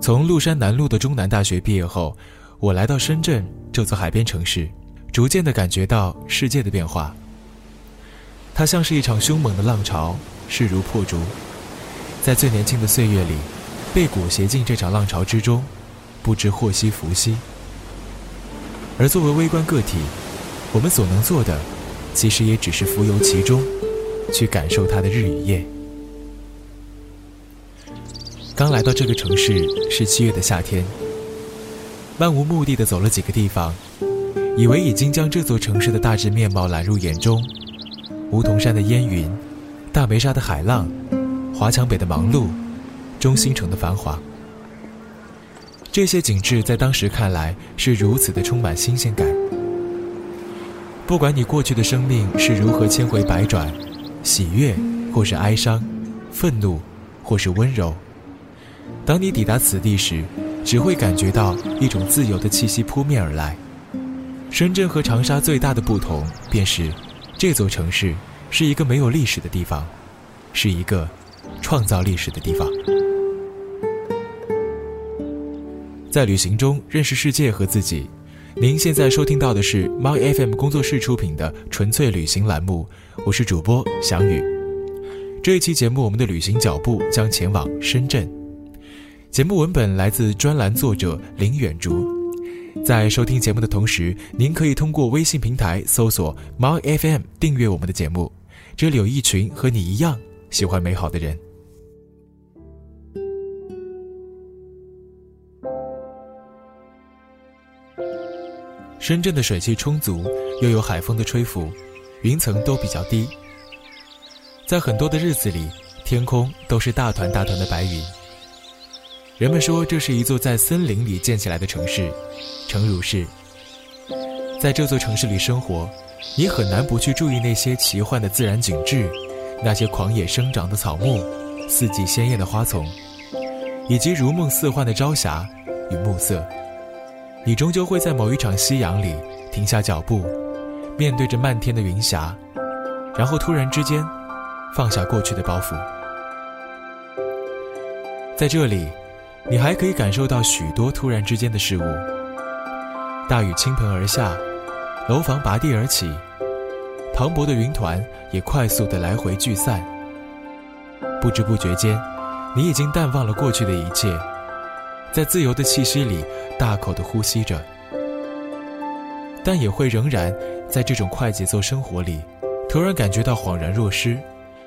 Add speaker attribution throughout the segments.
Speaker 1: 从麓山南路的中南大学毕业后，我来到深圳这座海边城市，逐渐地感觉到世界的变化。它像是一场凶猛的浪潮，势如破竹，在最年轻的岁月里，被裹挟进这场浪潮之中，不知祸兮福兮。而作为微观个体，我们所能做的，其实也只是浮游其中，去感受它的日与夜。刚来到这个城市是七月的夏天，漫无目的的走了几个地方，以为已经将这座城市的大致面貌揽入眼中：梧桐山的烟云，大梅沙的海浪，华强北的忙碌，中心城的繁华。这些景致在当时看来是如此的充满新鲜感。不管你过去的生命是如何千回百转，喜悦或是哀伤，愤怒或是温柔，当你抵达此地时，只会感觉到一种自由的气息扑面而来。深圳和长沙最大的不同，便是这座城市是一个没有历史的地方，是一个创造历史的地方。在旅行中认识世界和自己。您现在收听到的是猫 FM 工作室出品的纯粹旅行栏目，我是主播翔宇。这一期节目，我们的旅行脚步将前往深圳。节目文本来自专栏作者林远竹。在收听节目的同时，您可以通过微信平台搜索猫 FM 订阅我们的节目，这里有一群和你一样喜欢美好的人。深圳的水汽充足，又有海风的吹拂，云层都比较低。在很多的日子里，天空都是大团大团的白云。人们说这是一座在森林里建起来的城市，诚如是。在这座城市里生活，你很难不去注意那些奇幻的自然景致，那些狂野生长的草木，四季鲜艳的花丛，以及如梦似幻的朝霞与暮色。你终究会在某一场夕阳里停下脚步，面对着漫天的云霞，然后突然之间放下过去的包袱。在这里，你还可以感受到许多突然之间的事物：大雨倾盆而下，楼房拔地而起，磅礴的云团也快速的来回聚散。不知不觉间，你已经淡忘了过去的一切。在自由的气息里，大口的呼吸着，但也会仍然在这种快节奏生活里，突然感觉到恍然若失，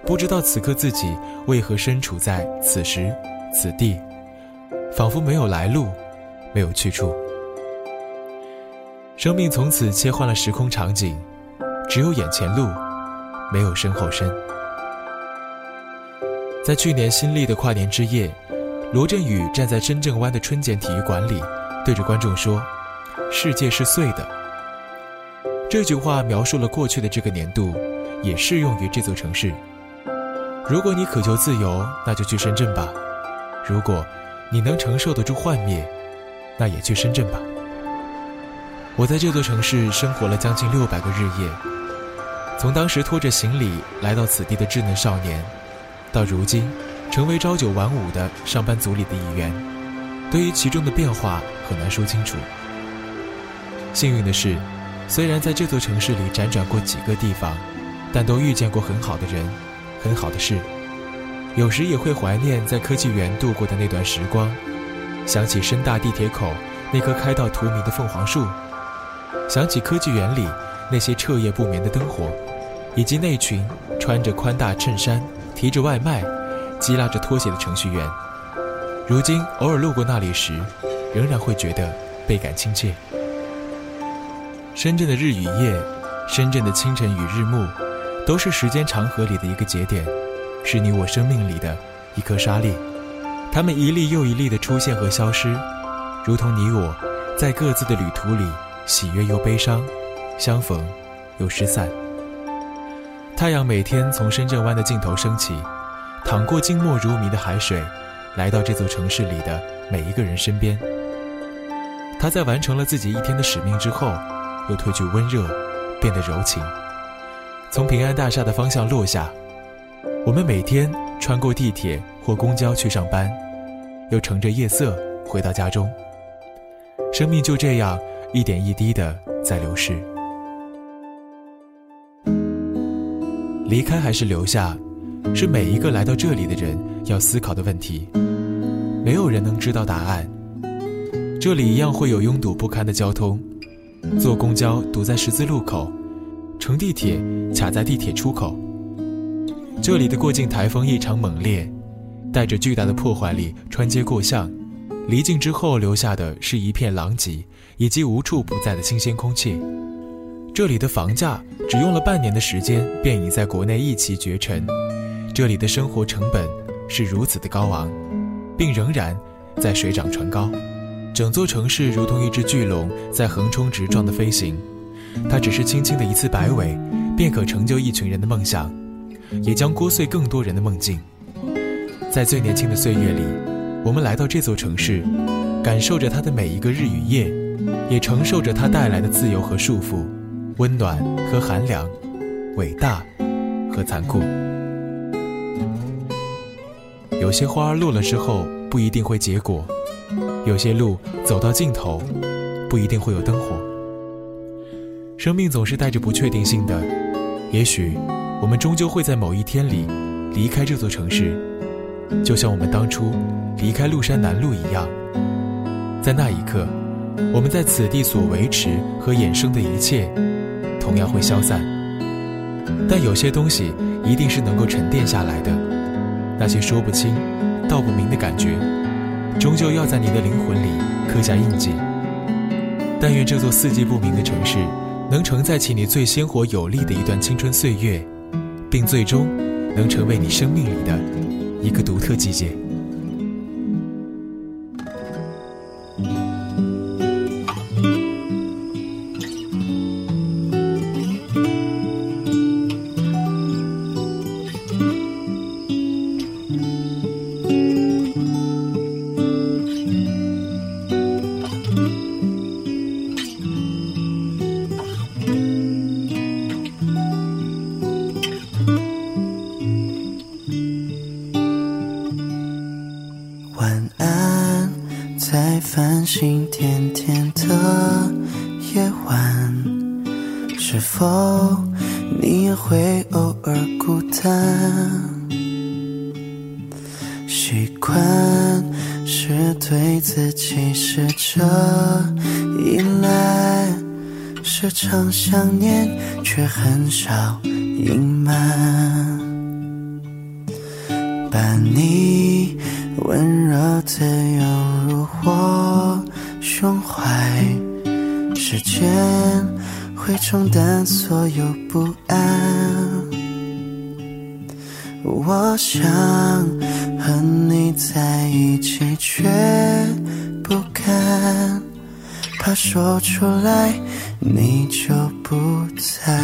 Speaker 1: 不知道此刻自己为何身处在此时此地，仿佛没有来路，没有去处。生命从此切换了时空场景，只有眼前路，没有身后身。在去年新历的跨年之夜。罗振宇站在深圳湾的春茧体育馆里，对着观众说：“世界是碎的。”这句话描述了过去的这个年度，也适用于这座城市。如果你渴求自由，那就去深圳吧；如果你能承受得住幻灭，那也去深圳吧。我在这座城市生活了将近六百个日夜，从当时拖着行李来到此地的稚嫩少年，到如今。成为朝九晚五的上班族里的一员，对于其中的变化很难说清楚。幸运的是，虽然在这座城市里辗转过几个地方，但都遇见过很好的人，很好的事。有时也会怀念在科技园度过的那段时光，想起深大地铁口那棵开到荼蘼的凤凰树，想起科技园里那些彻夜不眠的灯火，以及那群穿着宽大衬衫、提着外卖。激拉着拖鞋的程序员，如今偶尔路过那里时，仍然会觉得倍感亲切。深圳的日与夜，深圳的清晨与日暮，都是时间长河里的一个节点，是你我生命里的一颗沙粒。它们一粒又一粒的出现和消失，如同你我，在各自的旅途里，喜悦又悲伤，相逢又失散。太阳每天从深圳湾的尽头升起。淌过静默如谜的海水，来到这座城市里的每一个人身边。他在完成了自己一天的使命之后，又褪去温热，变得柔情。从平安大厦的方向落下。我们每天穿过地铁或公交去上班，又乘着夜色回到家中。生命就这样一点一滴的在流逝。离开还是留下，是每一个来到这里的人要思考的问题。没有人能知道答案。这里一样会有拥堵不堪的交通，坐公交堵在十字路口，乘地铁卡在地铁出口。这里的过境台风异常猛烈，带着巨大的破坏力穿街过巷，离境之后留下的是一片狼藉以及无处不在的新鲜空气。这里的房价只用了半年的时间便已在国内一骑绝尘，这里的生活成本是如此的高昂，并仍然在水涨船高。整座城市如同一只巨龙在横冲直撞的飞行，它只是轻轻的一次摆尾，便可成就一群人的梦想。也将聒碎更多人的梦境。在最年轻的岁月里，我们来到这座城市，感受着它的每一个日与夜，也承受着它带来的自由和束缚，温暖和寒凉，伟大和残酷。有些花落了之后不一定会结果，有些路走到尽头不一定会有灯火。生命总是带着不确定性的，也许。我们终究会在某一天里离开这座城市，就像我们当初离开麓山南路一样。在那一刻，我们在此地所维持和衍生的一切，同样会消散。但有些东西一定是能够沉淀下来的，那些说不清、道不明的感觉，终究要在你的灵魂里刻下印记。但愿这座四季不明的城市，能承载起你最鲜活有力的一段青春岁月。并最终能成为你生命里的一个独特季节。
Speaker 2: 甜甜的夜晚，是否你也会偶尔孤单？习惯是对自己试着依赖，时常想念，却很少隐瞒。把你温热的拥入我。胸怀，时间会冲淡所有不安。我想和你在一起，却不敢，怕说出来你就不在。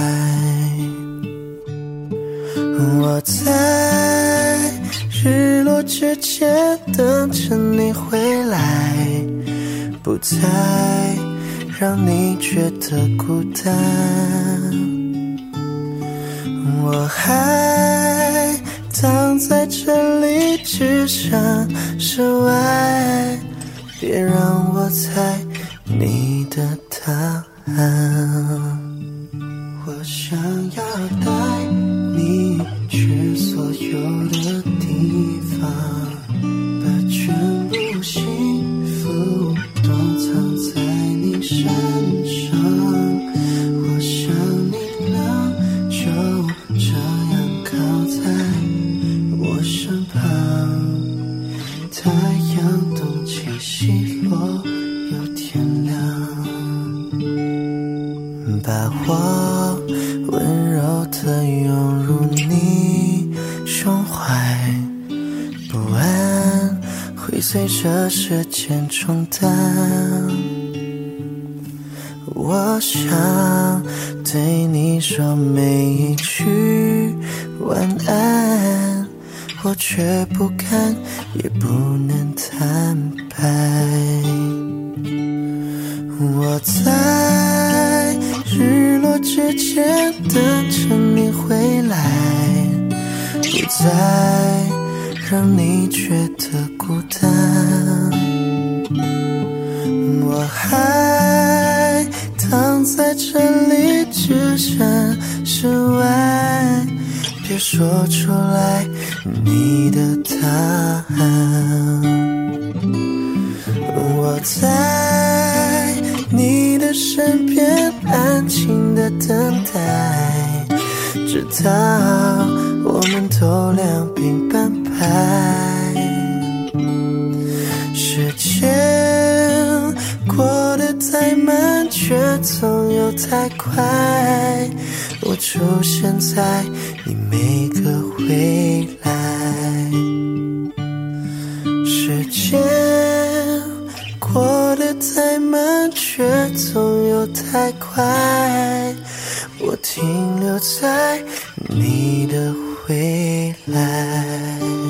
Speaker 2: 我在日落之前等着你回来，不再让你觉得孤单。我还。躺在这里，只想是外，别让我猜你的答案。的拥入你胸怀，不安会随着时间冲淡。我想对你说每一句晚安。我却不敢，也不能坦白。我在日落之前等着你回来，不再让你觉得孤单。我还躺在这里，置身事外，别说出来你的答案。我在的等待，直到我们都两鬓斑白。时间过得太慢，却总有太快。我出现在你每却总有太快。我停留在你的未来。